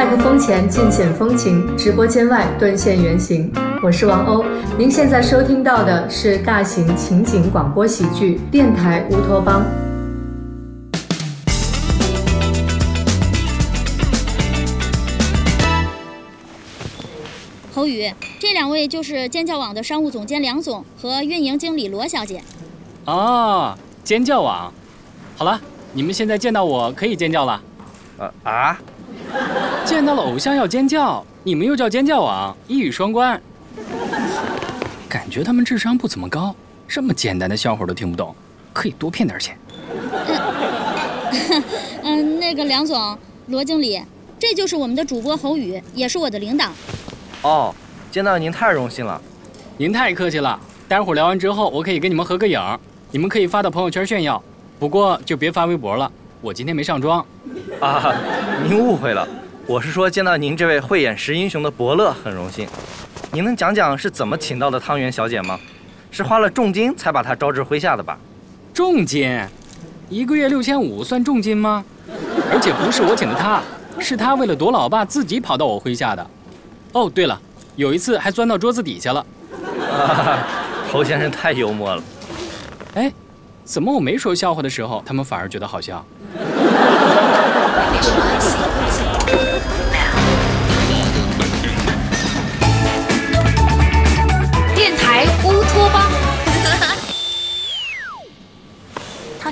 麦克风前尽显风情，直播间外顿现原形。我是王鸥，您现在收听到的是大型情景广播喜剧《电台乌托邦》。侯宇，这两位就是尖叫网的商务总监梁总和运营经理罗小姐。哦，尖叫网，好了，你们现在见到我可以尖叫了。啊啊！见到了偶像要尖叫，你们又叫尖叫网，一语双关。感觉他们智商不怎么高，这么简单的笑话都听不懂，可以多骗点钱。嗯，那个梁总、罗经理，这就是我们的主播侯宇，也是我的领导。哦，见到您太荣幸了。您太客气了，待会儿聊完之后，我可以跟你们合个影，你们可以发到朋友圈炫耀。不过就别发微博了，我今天没上妆。啊，您误会了，我是说见到您这位慧眼识英雄的伯乐很荣幸。您能讲讲是怎么请到的汤圆小姐吗？是花了重金才把她招至麾下的吧？重金？一个月六千五算重金吗？而且不是我请的她，是她为了躲老爸自己跑到我麾下的。哦，对了，有一次还钻到桌子底下了。侯先生太幽默了。哎，怎么我没说笑话的时候，他们反而觉得好笑？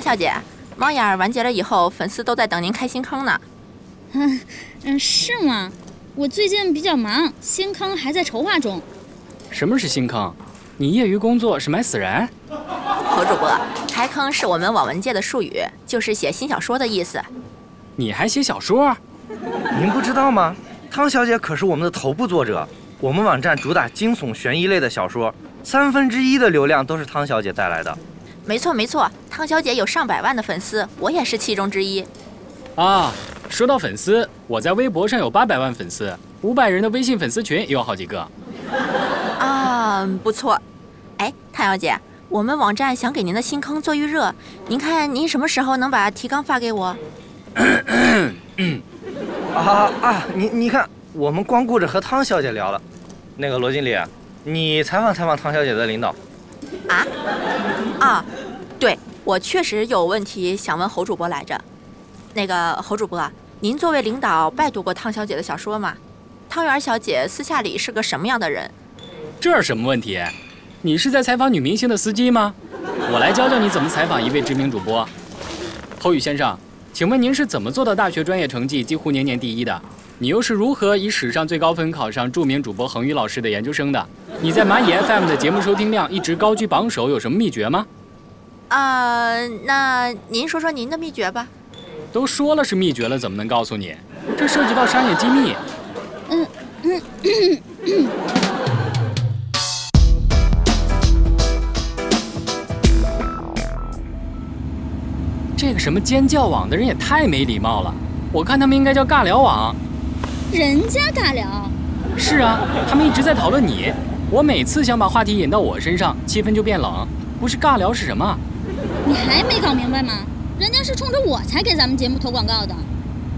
汤小姐，猫眼儿完结了以后，粉丝都在等您开新坑呢。嗯嗯，是吗？我最近比较忙，新坑还在筹划中。什么是新坑？你业余工作是埋死人？侯主播，开坑是我们网文界的术语，就是写新小说的意思。你还写小说？您不知道吗？汤小姐可是我们的头部作者，我们网站主打惊悚悬疑类的小说，三分之一的流量都是汤小姐带来的。没错没错，汤小姐有上百万的粉丝，我也是其中之一。啊，说到粉丝，我在微博上有八百万粉丝，五百人的微信粉丝群也有好几个。啊，不错。哎，汤小姐，我们网站想给您的新坑做预热，您看您什么时候能把提纲发给我？啊啊！你你看，我们光顾着和汤小姐聊了。那个罗经理，你采访采访汤小姐的领导。啊？对，我确实有问题想问侯主播来着。那个侯主播，您作为领导拜读过汤小姐的小说吗？汤圆小姐私下里是个什么样的人？这是什么问题？你是在采访女明星的司机吗？我来教教你怎么采访一位知名主播。侯宇先生，请问您是怎么做到大学专业成绩几乎年年第一的？你又是如何以史上最高分考上著名主播恒宇老师的研究生的？你在蚂蚁 FM 的节目收听量一直高居榜首，有什么秘诀吗？啊，那您说说您的秘诀吧。都说了是秘诀了，怎么能告诉你？这涉及到商业机密。嗯嗯嗯。这个什么尖叫网的人也太没礼貌了，我看他们应该叫尬聊网。人家尬聊。是啊，他们一直在讨论你。我每次想把话题引到我身上，气氛就变冷。不是尬聊是什么？你还没搞明白吗？人家是冲着我才给咱们节目投广告的。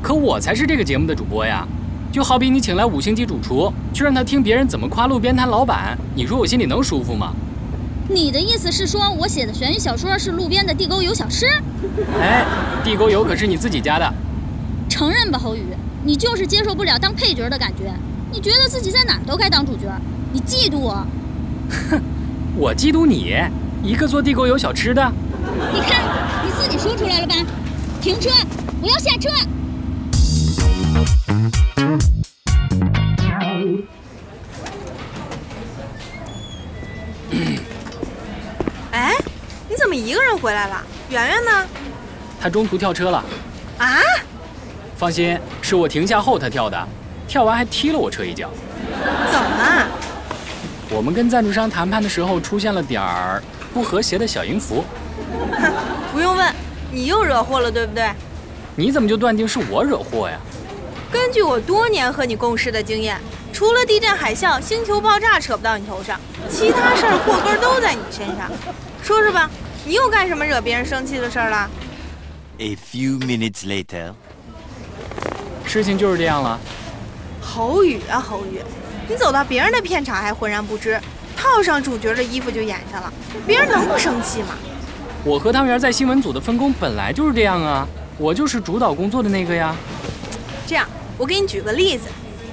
可我才是这个节目的主播呀！就好比你请来五星级主厨，去让他听别人怎么夸路边摊老板，你说我心里能舒服吗？你的意思是说我写的悬疑小说是路边的地沟油小吃？哎，地沟油可是你自己家的。承认吧，侯宇，你就是接受不了当配角的感觉。你觉得自己在哪儿都该当主角，你嫉妒我？哼，我嫉妒你，一个做地沟油小吃的。你看，你自己说出来了吧？停车，我要下车。哎，你怎么一个人回来了？圆圆呢？他中途跳车了。啊？放心，是我停下后他跳的，跳完还踢了我车一脚。怎么了？我们跟赞助商谈判的时候出现了点儿不和谐的小音符。哼，不用问，你又惹祸了，对不对？你怎么就断定是我惹祸呀？根据我多年和你共事的经验，除了地震、海啸、星球爆炸扯不到你头上，其他事儿祸根都在你身上。说说吧，你又干什么惹别人生气的事儿了？A few minutes later，事情就是这样了。侯宇啊，侯宇，你走到别人的片场还浑然不知，套上主角的衣服就演上了，别人能不生气吗？我和汤圆在新闻组的分工本来就是这样啊，我就是主导工作的那个呀。这样，我给你举个例子，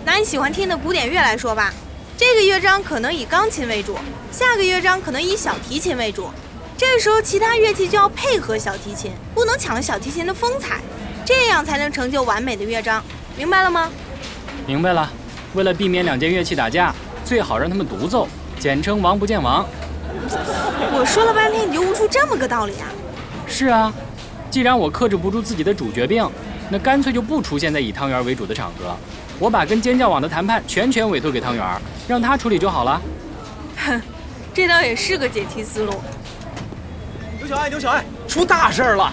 拿你喜欢听的古典乐来说吧，这个乐章可能以钢琴为主，下个乐章可能以小提琴为主，这时候其他乐器就要配合小提琴，不能抢了小提琴的风采，这样才能成就完美的乐章，明白了吗？明白了，为了避免两件乐器打架，最好让他们独奏，简称“王不见王”。我说了半天，你就悟出这么个道理啊？是啊，既然我克制不住自己的主角病，那干脆就不出现在以汤圆为主的场合，我把跟尖叫网的谈判全权委托给汤圆，让他处理就好了。哼，这倒也是个解题思路。牛小爱，牛小爱，出大事了！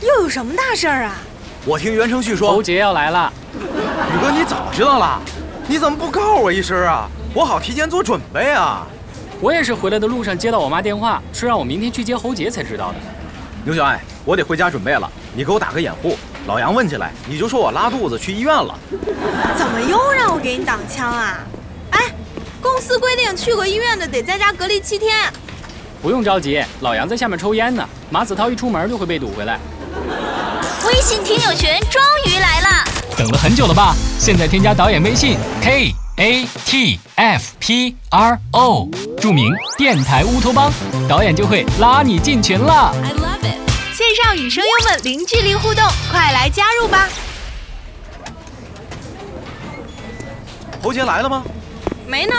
又有什么大事儿啊？我听袁承旭说，侯杰要来了。宇哥，你早知道了，你怎么不告诉我一声啊？我好提前做准备啊！我也是回来的路上接到我妈电话，说让我明天去接侯杰才知道的。牛小爱，我得回家准备了，你给我打个掩护。老杨问起来，你就说我拉肚子去医院了。怎么又让我给你挡枪啊？哎，公司规定去过医院的得在家隔离七天。不用着急，老杨在下面抽烟呢。马子韬一出门就会被堵回来。微信听友群终于来了，等了很久了吧？现在添加导演微信 k a t f p r o，注明电台乌托邦，导演就会拉你进群了。I love it。线上与声优们零距离互动，快来加入吧！侯杰来了吗？没呢？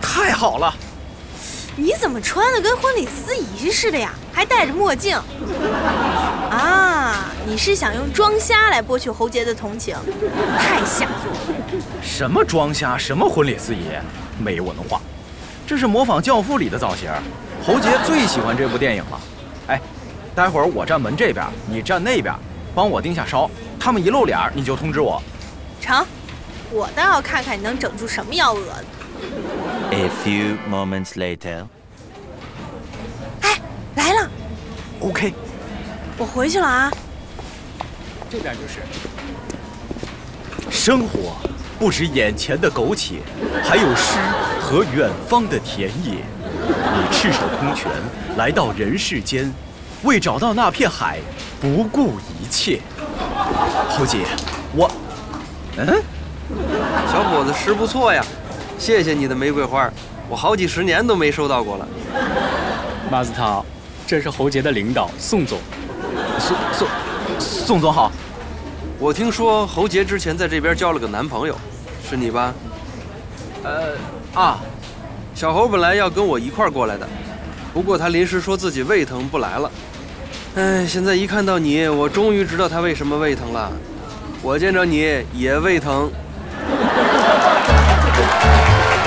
太好了！你怎么穿的跟婚礼司仪似的呀？还戴着墨镜。啊，你是想用装瞎来博取侯杰的同情？太下作了！什么装瞎，什么婚礼司仪，没文化！这是模仿《教父》里的造型。侯杰最喜欢这部电影了。哎，待会儿我站门这边，你站那边，帮我盯下梢。他们一露脸，你就通知我。成，我倒要看看你能整出什么幺蛾子。A few moments later. 哎，来了，OK，我回去了啊。这边就是。生活不止眼前的苟且，还有诗和远方的田野。你赤手空拳来到人世间，为找到那片海，不顾一切。侯姐，我，嗯，小伙子诗不错呀，谢谢你的玫瑰花，我好几十年都没收到过了。马子涛，这是侯杰的领导宋总。宋宋宋总好。我听说侯杰之前在这边交了个男朋友，是你吧？呃啊，小侯本来要跟我一块儿过来的，不过他临时说自己胃疼不来了。哎，现在一看到你，我终于知道他为什么胃疼了。我见着你也胃疼。Obrigado.